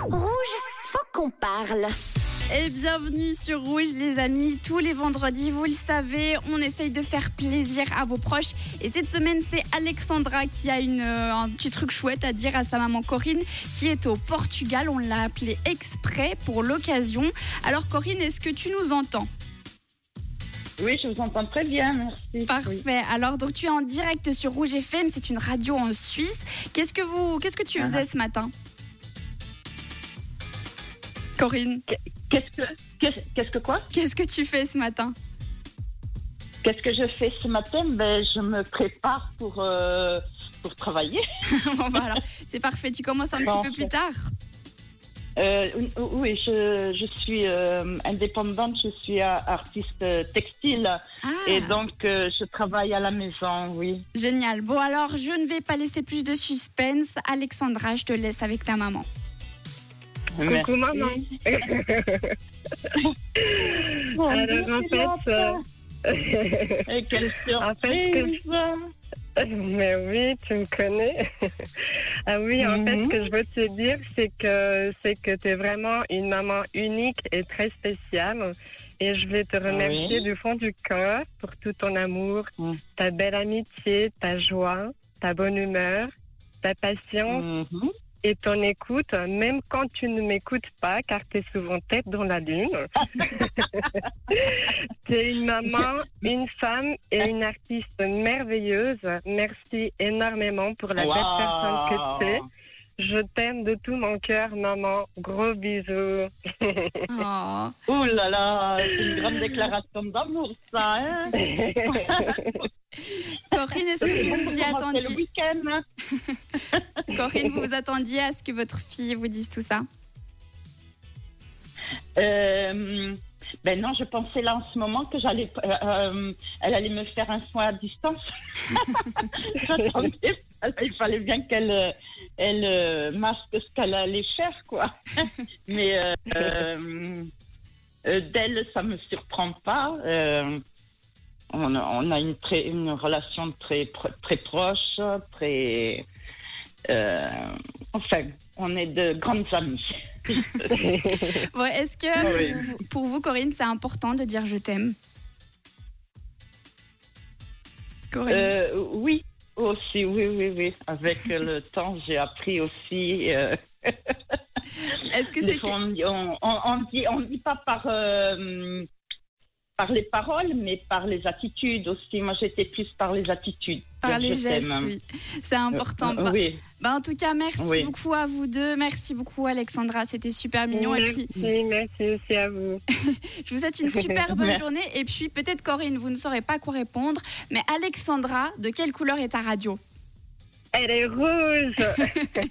Rouge, faut qu'on parle. Et bienvenue sur Rouge les amis, tous les vendredis, vous le savez, on essaye de faire plaisir à vos proches. Et cette semaine, c'est Alexandra qui a une, euh, un petit truc chouette à dire à sa maman Corinne, qui est au Portugal. On l'a appelée exprès pour l'occasion. Alors Corinne, est-ce que tu nous entends? Oui, je vous entends très bien, merci. Parfait. Alors donc tu es en direct sur Rouge FM, c'est une radio en Suisse. Qu'est-ce que vous, qu'est-ce que tu faisais ce matin? Corinne, Qu'est-ce que, qu'est-ce, que quoi? Qu'est-ce que tu fais ce matin? Qu'est-ce que je fais ce matin? Ben, Je me prépare pour, euh, pour travailler. Bon, bah c'est parfait. Tu commences un petit peu plus tard? Euh, oui, je, je suis euh, indépendante, je suis artiste textile Ah, et donc je travaille à la maison, oui. génial. Bon, alors, je ne vais pas laisser plus de suspense. Alexandra, je te laisse avec ta maman. Merci. maman. Mon Alors, Dieu, en fait. Et quelle En fait, surprise Mais oui, tu me connais. ah oui, en fait, ce que je veux te dire, c'est que c'est que tu es vraiment une maman unique et très spéciale. Et je vais te remercier Oui. du fond du cœur pour tout ton amour, Mhm. ta belle amitié, ta joie, ta bonne humeur, ta patience Mhm. Et ton écoute, même quand tu ne m'écoutes pas, car tu es souvent tête dans la lune. tu es une maman, une femme et une artiste merveilleuse. Merci énormément pour la belle personne que tu es. Je t'aime de tout mon cœur, maman. Gros bisous. Oh. Ouh là là, c'est une grande déclaration d'amour, ça. Hein Corinne, est-ce que vous vous y C'est le attendiez week-end. hein. Corinne, vous vous attendiez à ce que votre fille vous dise tout ça Euh, ben non, je pensais là en ce moment que j'allais, euh, euh, elle allait me faire un soin à distance. J'attendais, il fallait bien qu'elle, euh, elle euh, masque ce qu'elle allait faire, quoi. Mais euh, euh, d'elle, ça me surprend pas. Euh, on, a, on a une très, une relation très, très proche, très. euh, enfin, on est de grandes amies. Bon, Est-ce que Oui. pour vous- pour vous, Corinne, c'est important de dire je t'aime? Corinne Euh, oui, aussi, oui, oui, oui. Avec le temps, j'ai appris aussi. euh, Est-ce que c'est on- on dit, on dit pas par, euh, par les paroles, mais par les attitudes aussi. Moi, j'étais plus par les attitudes. Par les gestes t'aime. Oui, c'est important. Euh, Bah, oui. bah, en tout cas, merci Oui. beaucoup à vous deux. Merci beaucoup, Alexandra. C'était super mignon. Et merci, puis, merci aussi à vous. je vous souhaite une super bonne journée. Et puis, peut-être, Corinne, vous ne saurez pas quoi répondre. Mais Alexandra, de quelle couleur est ta radio? Elle est rouge.